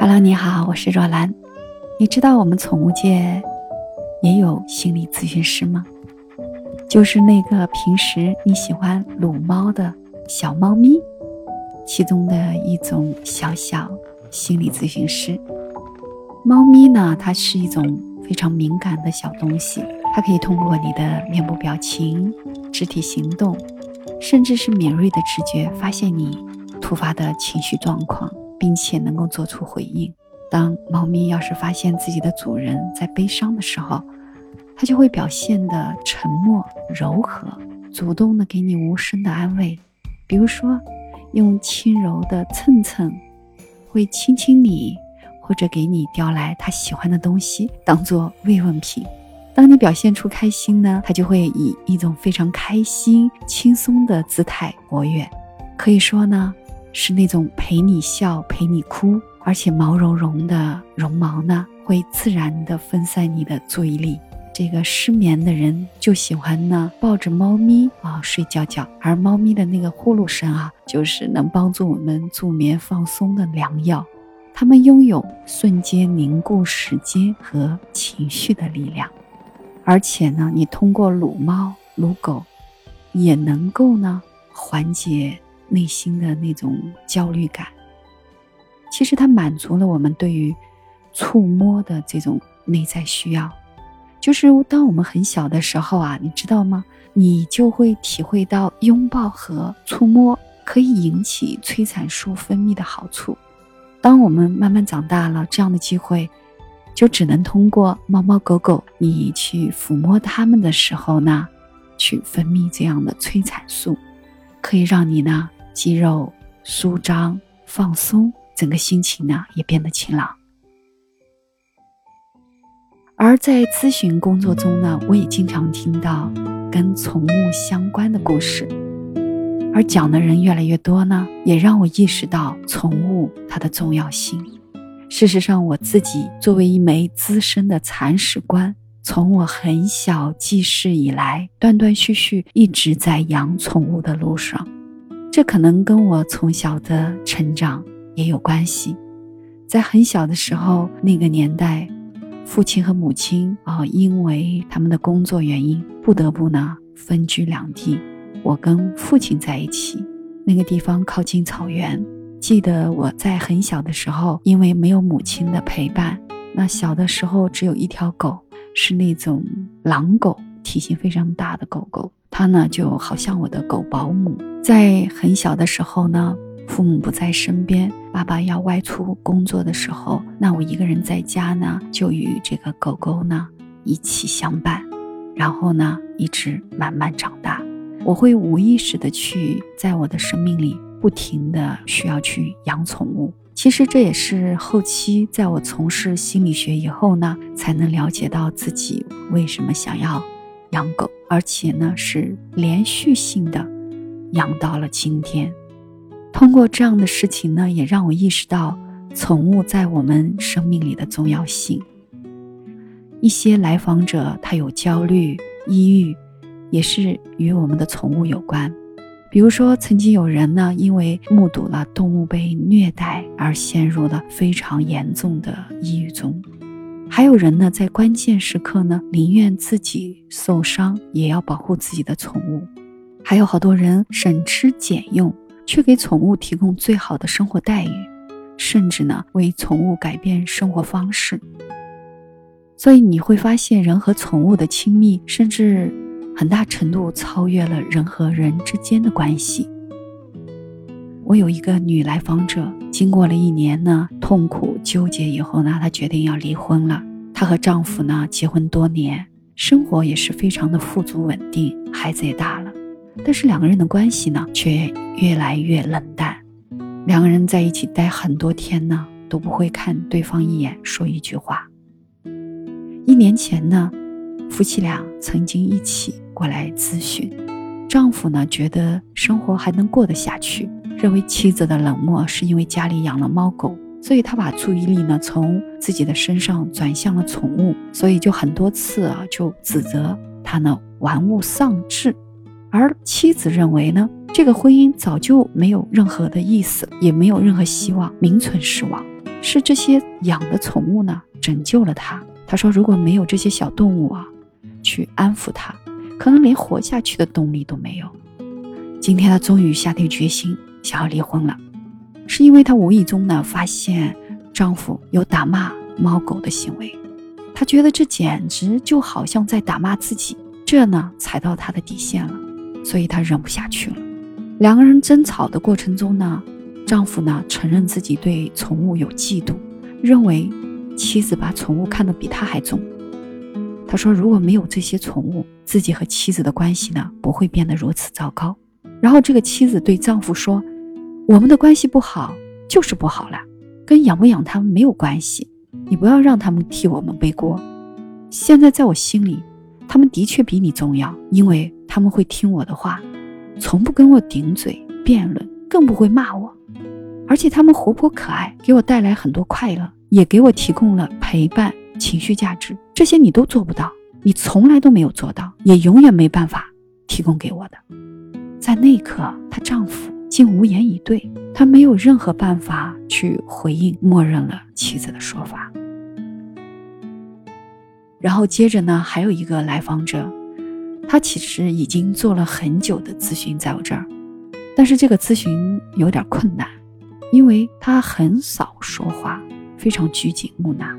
Hello，你好，我是若兰。你知道我们宠物界也有心理咨询师吗？就是那个平时你喜欢撸猫的小猫咪，其中的一种小小心理咨询师。猫咪呢，它是一种非常敏感的小东西，它可以通过你的面部表情、肢体行动，甚至是敏锐的直觉，发现你突发的情绪状况。并且能够做出回应。当猫咪要是发现自己的主人在悲伤的时候，它就会表现的沉默、柔和，主动的给你无声的安慰。比如说，用轻柔的蹭蹭，会亲亲你，或者给你叼来它喜欢的东西当做慰问品。当你表现出开心呢，它就会以一种非常开心、轻松的姿态活跃。可以说呢。是那种陪你笑、陪你哭，而且毛茸茸的绒毛呢，会自然的分散你的注意力。这个失眠的人就喜欢呢抱着猫咪啊睡觉觉，而猫咪的那个呼噜声啊，就是能帮助我们助眠放松的良药。它们拥有瞬间凝固时间和情绪的力量，而且呢，你通过撸猫、撸狗，也能够呢缓解。内心的那种焦虑感，其实它满足了我们对于触摸的这种内在需要。就是当我们很小的时候啊，你知道吗？你就会体会到拥抱和触摸可以引起催产素分泌的好处。当我们慢慢长大了，这样的机会就只能通过猫猫狗狗，你去抚摸它们的时候呢，去分泌这样的催产素，可以让你呢。肌肉舒张放松，整个心情呢也变得晴朗。而在咨询工作中呢，我也经常听到跟宠物相关的故事，而讲的人越来越多呢，也让我意识到宠物它的重要性。事实上，我自己作为一枚资深的铲屎官，从我很小记事以来，断断续续一直在养宠物的路上。这可能跟我从小的成长也有关系。在很小的时候，那个年代，父亲和母亲啊，因为他们的工作原因，不得不呢分居两地。我跟父亲在一起，那个地方靠近草原。记得我在很小的时候，因为没有母亲的陪伴，那小的时候只有一条狗，是那种狼狗，体型非常大的狗狗。它呢就好像我的狗保姆，在很小的时候呢，父母不在身边，爸爸要外出工作的时候，那我一个人在家呢，就与这个狗狗呢一起相伴，然后呢一直慢慢长大。我会无意识的去在我的生命里不停的需要去养宠物。其实这也是后期在我从事心理学以后呢，才能了解到自己为什么想要。养狗，而且呢是连续性的养到了今天。通过这样的事情呢，也让我意识到宠物在我们生命里的重要性。一些来访者他有焦虑、抑郁，也是与我们的宠物有关。比如说，曾经有人呢，因为目睹了动物被虐待而陷入了非常严重的抑郁中。还有人呢，在关键时刻呢，宁愿自己受伤，也要保护自己的宠物。还有好多人省吃俭用，却给宠物提供最好的生活待遇，甚至呢，为宠物改变生活方式。所以你会发现，人和宠物的亲密，甚至很大程度超越了人和人之间的关系。我有一个女来访者，经过了一年呢痛苦纠结以后呢，她决定要离婚了。她和丈夫呢结婚多年，生活也是非常的富足稳定，孩子也大了，但是两个人的关系呢却越来越冷淡。两个人在一起待很多天呢，都不会看对方一眼，说一句话。一年前呢，夫妻俩曾经一起过来咨询，丈夫呢觉得生活还能过得下去。认为妻子的冷漠是因为家里养了猫狗，所以他把注意力呢从自己的身上转向了宠物，所以就很多次啊就指责他呢玩物丧志。而妻子认为呢这个婚姻早就没有任何的意思，也没有任何希望，名存实亡。是这些养的宠物呢拯救了他。他说，如果没有这些小动物啊，去安抚他，可能连活下去的动力都没有。今天她终于下定决心想要离婚了，是因为她无意中呢发现丈夫有打骂猫狗的行为，她觉得这简直就好像在打骂自己，这呢踩到她的底线了，所以她忍不下去了。两个人争吵的过程中呢，丈夫呢承认自己对宠物有嫉妒，认为妻子把宠物看得比他还重。他说：“如果没有这些宠物，自己和妻子的关系呢不会变得如此糟糕。”然后这个妻子对丈夫说：“我们的关系不好就是不好了，跟养不养他们没有关系。你不要让他们替我们背锅。现在在我心里，他们的确比你重要，因为他们会听我的话，从不跟我顶嘴辩论，更不会骂我。而且他们活泼可爱，给我带来很多快乐，也给我提供了陪伴、情绪价值。这些你都做不到，你从来都没有做到，也永远没办法提供给我的。”在那一刻，她丈夫竟无言以对，他没有任何办法去回应，默认了妻子的说法。然后接着呢，还有一个来访者，他其实已经做了很久的咨询在我这儿，但是这个咨询有点困难，因为他很少说话，非常拘谨木讷，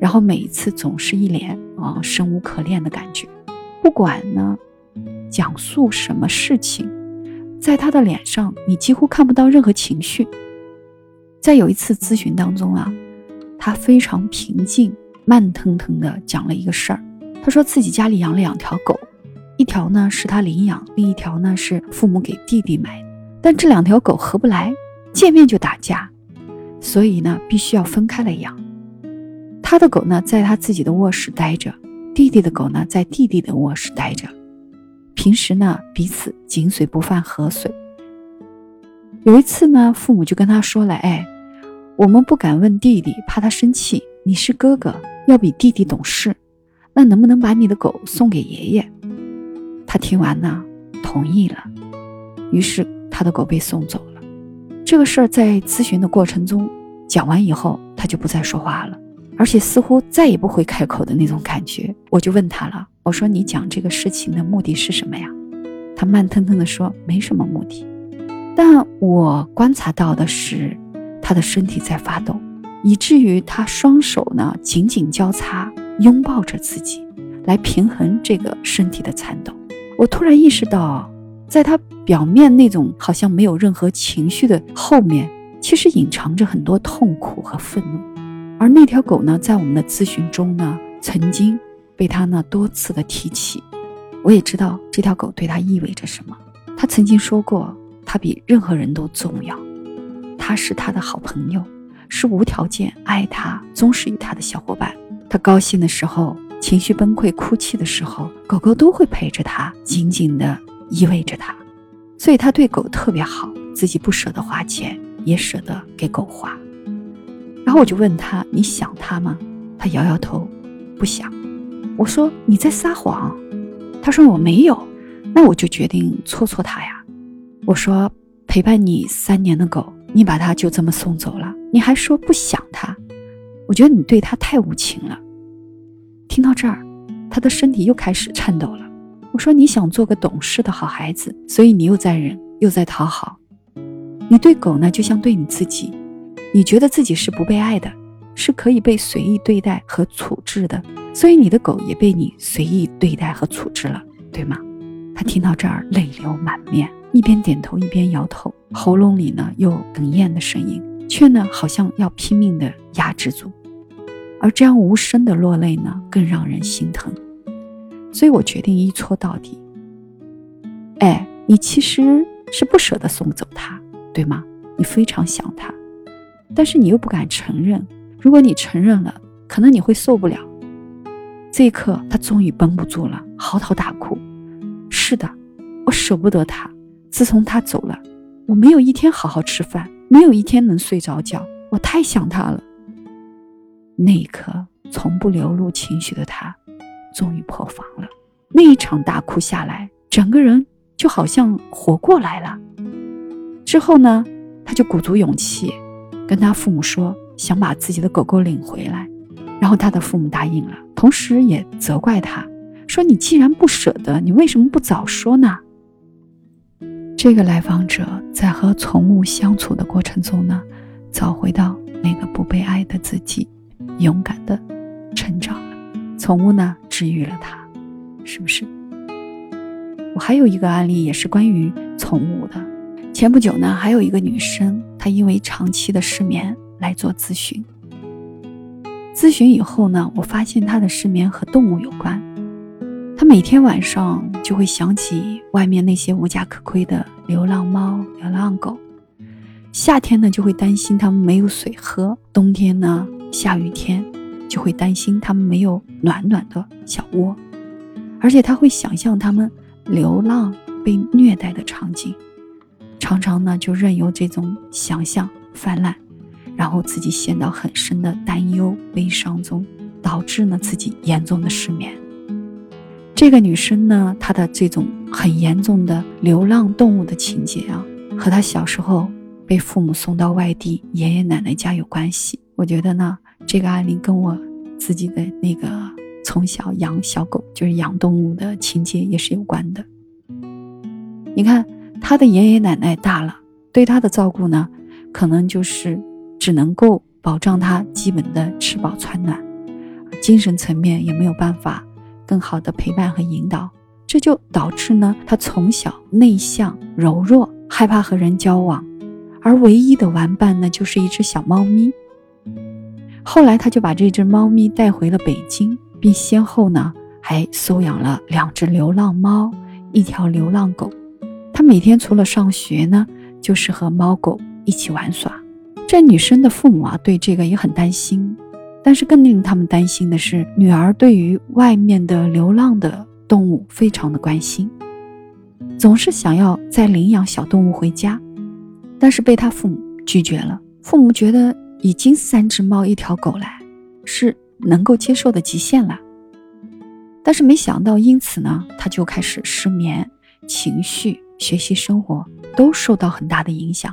然后每一次总是一脸啊生无可恋的感觉，不管呢。讲述什么事情，在他的脸上，你几乎看不到任何情绪。在有一次咨询当中啊，他非常平静、慢腾腾地讲了一个事儿。他说自己家里养了两条狗，一条呢是他领养，另一条呢是父母给弟弟买的。但这两条狗合不来，见面就打架，所以呢必须要分开来养。他的狗呢在他自己的卧室待着，弟弟的狗呢在弟弟的卧室待着。平时呢，彼此井水不犯河水。有一次呢，父母就跟他说了：“哎，我们不敢问弟弟，怕他生气。你是哥哥，要比弟弟懂事。那能不能把你的狗送给爷爷？”他听完呢，同意了。于是他的狗被送走了。这个事儿在咨询的过程中讲完以后，他就不再说话了。而且似乎再也不会开口的那种感觉，我就问他了，我说你讲这个事情的目的是什么呀？他慢腾腾地说没什么目的，但我观察到的是他的身体在发抖，以至于他双手呢紧紧交叉拥抱着自己，来平衡这个身体的颤抖。我突然意识到，在他表面那种好像没有任何情绪的后面，其实隐藏着很多痛苦和愤怒。而那条狗呢，在我们的咨询中呢，曾经被他呢多次的提起。我也知道这条狗对他意味着什么。他曾经说过，他比任何人都重要，他是他的好朋友，是无条件爱他、忠实于他的小伙伴。他高兴的时候，情绪崩溃、哭泣的时候，狗狗都会陪着他，紧紧的依偎着他。所以他对狗特别好，自己不舍得花钱，也舍得给狗花。然后我就问他：“你想他吗？”他摇摇头，不想。我说：“你在撒谎。”他说：“我没有。”那我就决定戳戳他呀。我说：“陪伴你三年的狗，你把它就这么送走了，你还说不想它？我觉得你对它太无情了。”听到这儿，他的身体又开始颤抖了。我说：“你想做个懂事的好孩子，所以你又在忍，又在讨好。你对狗呢，就像对你自己。”你觉得自己是不被爱的，是可以被随意对待和处置的，所以你的狗也被你随意对待和处置了，对吗？他听到这儿泪流满面，一边点头一边摇头，喉咙里呢有哽咽的声音，却呢好像要拼命的压制住。而这样无声的落泪呢，更让人心疼。所以我决定一戳到底。哎，你其实是不舍得送走他，对吗？你非常想他。但是你又不敢承认，如果你承认了，可能你会受不了。这一刻，他终于绷不住了，嚎啕大哭。是的，我舍不得他。自从他走了，我没有一天好好吃饭，没有一天能睡着觉。我太想他了。那一刻，从不流露情绪的他，终于破防了。那一场大哭下来，整个人就好像活过来了。之后呢，他就鼓足勇气。跟他父母说，想把自己的狗狗领回来，然后他的父母答应了，同时也责怪他说：“你既然不舍得，你为什么不早说呢？”这个来访者在和宠物相处的过程中呢，找回到那个不被爱的自己，勇敢的成长了。宠物呢，治愈了他，是不是？我还有一个案例，也是关于宠物的。前不久呢，还有一个女生，他因为长期的失眠来做咨询。咨询以后呢，我发现他的失眠和动物有关。他每天晚上就会想起外面那些无家可归的流浪猫、流浪狗。夏天呢，就会担心它们没有水喝；冬天呢，下雨天就会担心它们没有暖暖的小窝。而且他会想象它们。流浪被虐待的场景，常常呢就任由这种想象泛滥，然后自己陷到很深的担忧、悲伤中，导致呢自己严重的失眠。这个女生呢，她的这种很严重的流浪动物的情节啊，和她小时候被父母送到外地爷爷奶奶家有关系。我觉得呢，这个案例跟我自己的那个。从小养小狗，就是养动物的情节也是有关的。你看，他的爷爷奶奶大了，对他的照顾呢，可能就是只能够保障他基本的吃饱穿暖，精神层面也没有办法更好的陪伴和引导，这就导致呢，他从小内向柔弱，害怕和人交往，而唯一的玩伴呢，就是一只小猫咪。后来，他就把这只猫咪带回了北京。并先后呢，还收养了两只流浪猫，一条流浪狗。每天除了上学呢，就是和猫狗一起玩耍。这女生的父母啊，对这个也很担心。但是更令他们担心的是，女儿对于外面的流浪的动物非常的关心，总是想要再领养小动物回家，但是被他父母拒绝了。父母觉得已经三只猫一条狗了，是。能够接受的极限了，但是没想到，因此呢，他就开始失眠，情绪、学习、生活都受到很大的影响。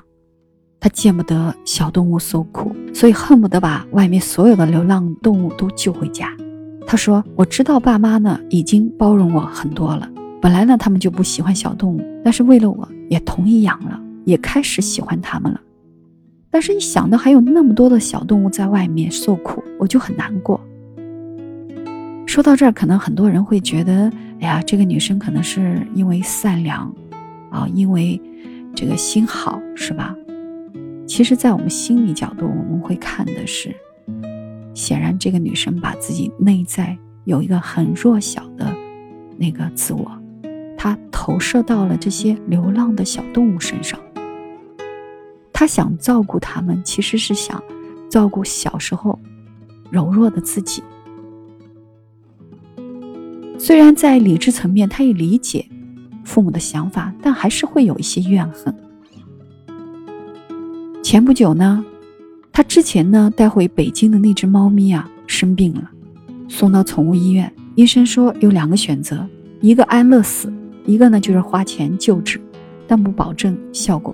他见不得小动物受苦，所以恨不得把外面所有的流浪动物都救回家。他说：“我知道爸妈呢已经包容我很多了，本来呢他们就不喜欢小动物，但是为了我也同意养了，也开始喜欢它们了。”但是，一想到还有那么多的小动物在外面受苦，我就很难过。说到这儿，可能很多人会觉得，哎呀，这个女生可能是因为善良，啊，因为这个心好，是吧？其实，在我们心理角度，我们会看的是，显然这个女生把自己内在有一个很弱小的那个自我，她投射到了这些流浪的小动物身上。他想照顾他们，其实是想照顾小时候柔弱的自己。虽然在理智层面，他也理解父母的想法，但还是会有一些怨恨。前不久呢，他之前呢带回北京的那只猫咪啊生病了，送到宠物医院，医生说有两个选择，一个安乐死，一个呢就是花钱救治，但不保证效果。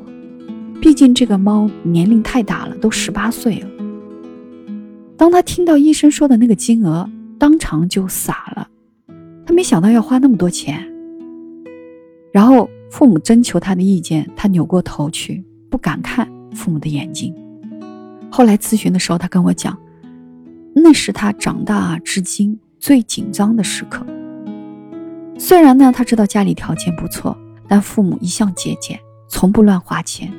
毕竟这个猫年龄太大了，都十八岁了。当他听到医生说的那个金额，当场就傻了。他没想到要花那么多钱。然后父母征求他的意见，他扭过头去，不敢看父母的眼睛。后来咨询的时候，他跟我讲，那是他长大至今最紧张的时刻。虽然呢，他知道家里条件不错，但父母一向节俭，从不乱花钱。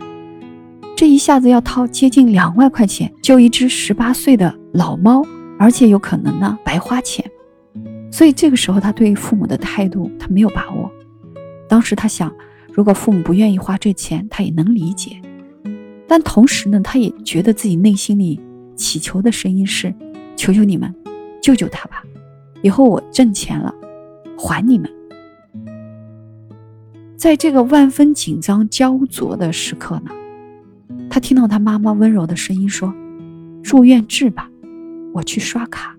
这一下子要掏接近两万块钱救一只十八岁的老猫，而且有可能呢白花钱，所以这个时候他对父母的态度他没有把握。当时他想，如果父母不愿意花这钱，他也能理解。但同时呢，他也觉得自己内心里祈求的声音是：求求你们，救救他吧！以后我挣钱了，还你们。在这个万分紧张焦灼的时刻呢。他听到他妈妈温柔的声音说：“住院治吧，我去刷卡。”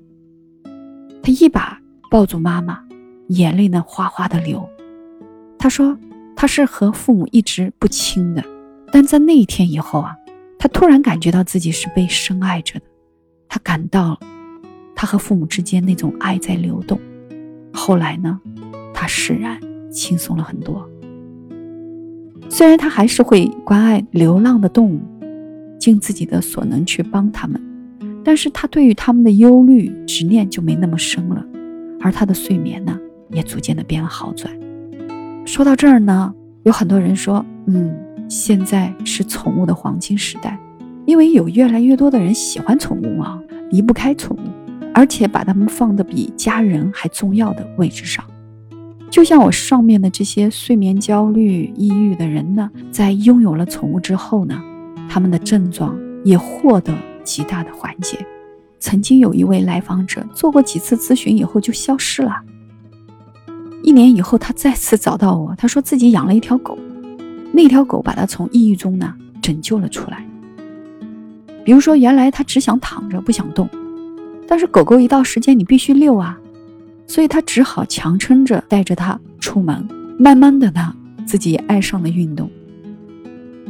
他一把抱住妈妈，眼泪呢哗哗的流。他说：“他是和父母一直不亲的，但在那一天以后啊，他突然感觉到自己是被深爱着的，他感到他和父母之间那种爱在流动。后来呢，他释然，轻松了很多。虽然他还是会关爱流浪的动物，尽自己的所能去帮他们，但是他对于他们的忧虑执念就没那么深了，而他的睡眠呢，也逐渐的变得好转。说到这儿呢，有很多人说，嗯，现在是宠物的黄金时代，因为有越来越多的人喜欢宠物啊，离不开宠物，而且把它们放的比家人还重要的位置上。就像我上面的这些睡眠焦虑、抑郁的人呢，在拥有了宠物之后呢，他们的症状也获得极大的缓解。曾经有一位来访者做过几次咨询以后就消失了。一年以后，他再次找到我，他说自己养了一条狗，那条狗把他从抑郁中呢拯救了出来。比如说，原来他只想躺着不想动，但是狗狗一到时间你必须遛啊。所以他只好强撑着带着它出门，慢慢的呢，自己也爱上了运动。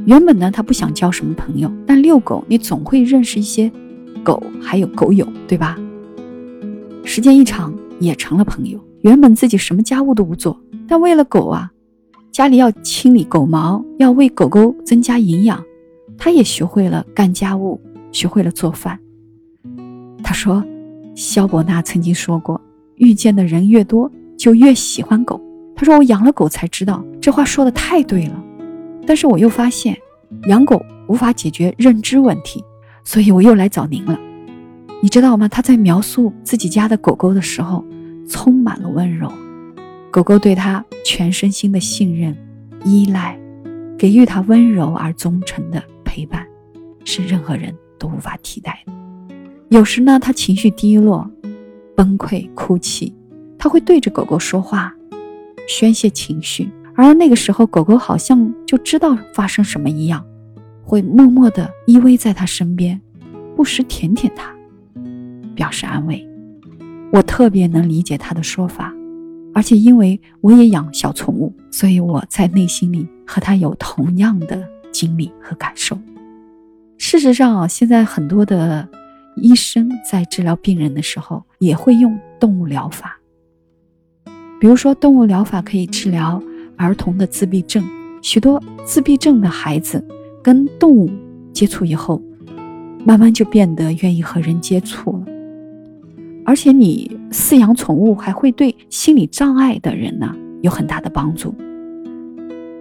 原本呢，他不想交什么朋友，但遛狗你总会认识一些狗，还有狗友，对吧？时间一长，也成了朋友。原本自己什么家务都不做，但为了狗啊，家里要清理狗毛，要为狗狗增加营养，他也学会了干家务，学会了做饭。他说，肖伯纳曾经说过。遇见的人越多，就越喜欢狗。他说：“我养了狗才知道，这话说的太对了。”但是我又发现，养狗无法解决认知问题，所以我又来找您了。你知道吗？他在描述自己家的狗狗的时候，充满了温柔。狗狗对他全身心的信任、依赖，给予他温柔而忠诚的陪伴，是任何人都无法替代的。有时呢，他情绪低落。崩溃哭泣，他会对着狗狗说话，宣泄情绪，而那个时候，狗狗好像就知道发生什么一样，会默默地依偎在他身边，不时舔舔他，表示安慰。我特别能理解他的说法，而且因为我也养小宠物，所以我在内心里和他有同样的经历和感受。事实上啊，现在很多的。医生在治疗病人的时候也会用动物疗法，比如说动物疗法可以治疗儿童的自闭症。许多自闭症的孩子跟动物接触以后，慢慢就变得愿意和人接触了。而且你饲养宠物还会对心理障碍的人呢有很大的帮助，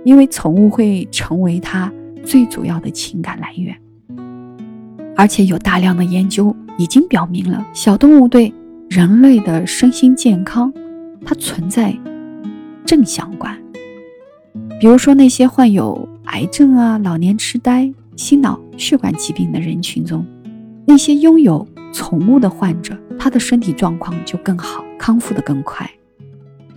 因为宠物会成为他最主要的情感来源。而且有大量的研究已经表明了，小动物对人类的身心健康，它存在正相关。比如说那些患有癌症啊、老年痴呆、心脑血管疾病的人群中，那些拥有宠物的患者，他的身体状况就更好，康复的更快。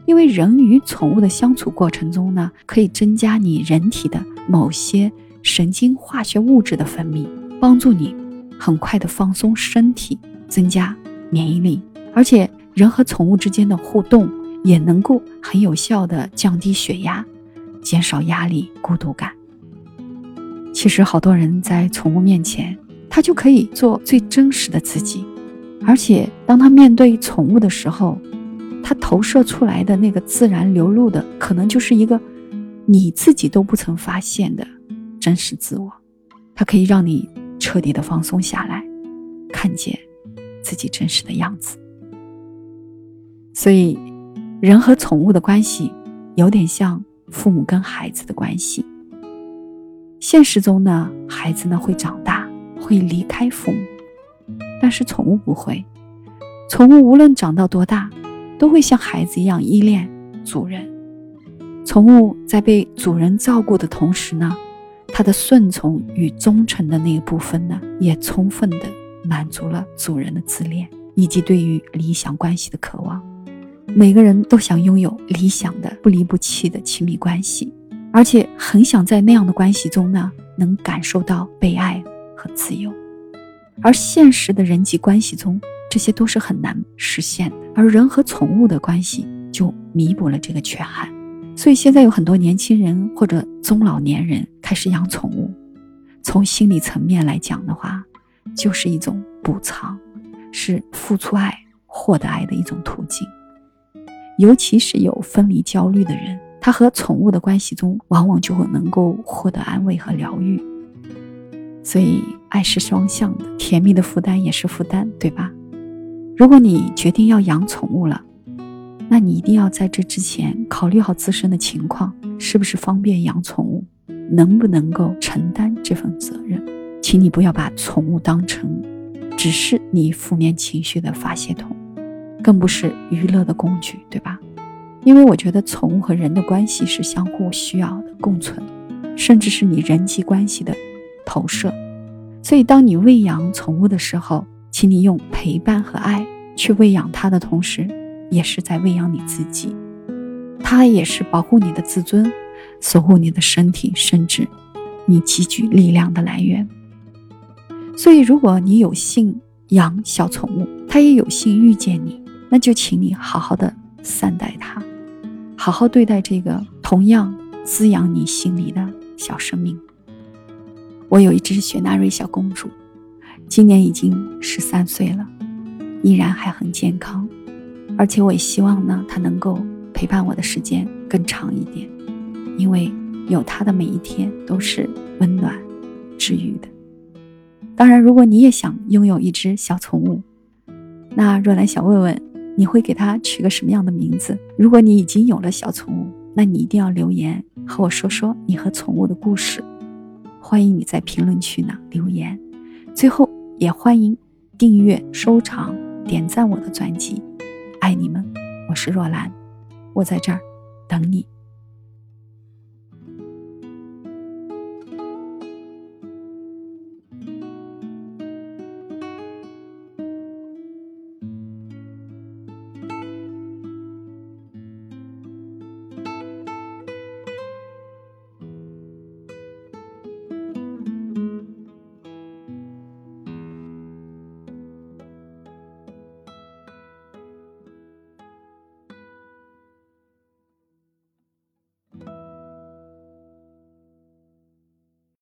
因为人与宠物的相处过程中呢，可以增加你人体的某些神经化学物质的分泌，帮助你。很快的放松身体，增加免疫力，而且人和宠物之间的互动也能够很有效的降低血压，减少压力、孤独感。其实好多人在宠物面前，他就可以做最真实的自己，而且当他面对宠物的时候，他投射出来的那个自然流露的，可能就是一个你自己都不曾发现的真实自我，它可以让你。彻底的放松下来，看见自己真实的样子。所以，人和宠物的关系有点像父母跟孩子的关系。现实中呢，孩子呢会长大，会离开父母，但是宠物不会。宠物无论长到多大，都会像孩子一样依恋主人。宠物在被主人照顾的同时呢。它的顺从与忠诚的那一部分呢，也充分的满足了主人的自恋以及对于理想关系的渴望。每个人都想拥有理想的不离不弃的亲密关系，而且很想在那样的关系中呢，能感受到被爱自由。而现实的人际关系中，这些都是很难实现的。而人和宠物的关系就弥补了这个缺憾。所以现在有很多年轻人或者中老年人开始养宠物，从心理层面来讲的话，就是一种补偿，是付出爱获得爱的一种途径。尤其是有分离焦虑的人，他和宠物的关系中，往往就会能够获得安慰和疗愈。所以，爱是双向的，甜蜜的负担也是负担，对吧？如果你决定要养宠物了，那你一定要在这之前考虑好自身的情况，是不是方便养宠物，能不能够承担这份责任？请你不要把宠物当成只是你负面情绪的发泄筒，更不是娱乐的工具，对吧？因为我觉得宠物和人的关系是相互需要的、共存，甚至是你人际关系的投射。所以，当你喂养宠物的时候，请你用陪伴和爱去喂养它的同时，也是在喂养你自己。它也是保护你的自尊，守护你的身体，甚至你积聚力量的来源。所以，如果你有幸养小宠物，它也有幸遇见你，那就请你好好的善待它，好好对待这个同样滋养你心里的小生命。我有一只雪纳瑞小公主。今年已经十三岁了，依然还很健康，而且我也希望呢，它能够陪伴我的时间更长一点，因为有它的每一天都是温暖、治愈的。当然，如果你也想拥有一只小宠物，那若兰想问问，你会给它取个什么样的名字？如果你已经有了小宠物，那你一定要留言和我说说你和宠物的故事。欢迎你在评论区呢留言。最后。也欢迎订阅、收藏、点赞我的专辑，爱你们！我是若兰，我在这儿等你。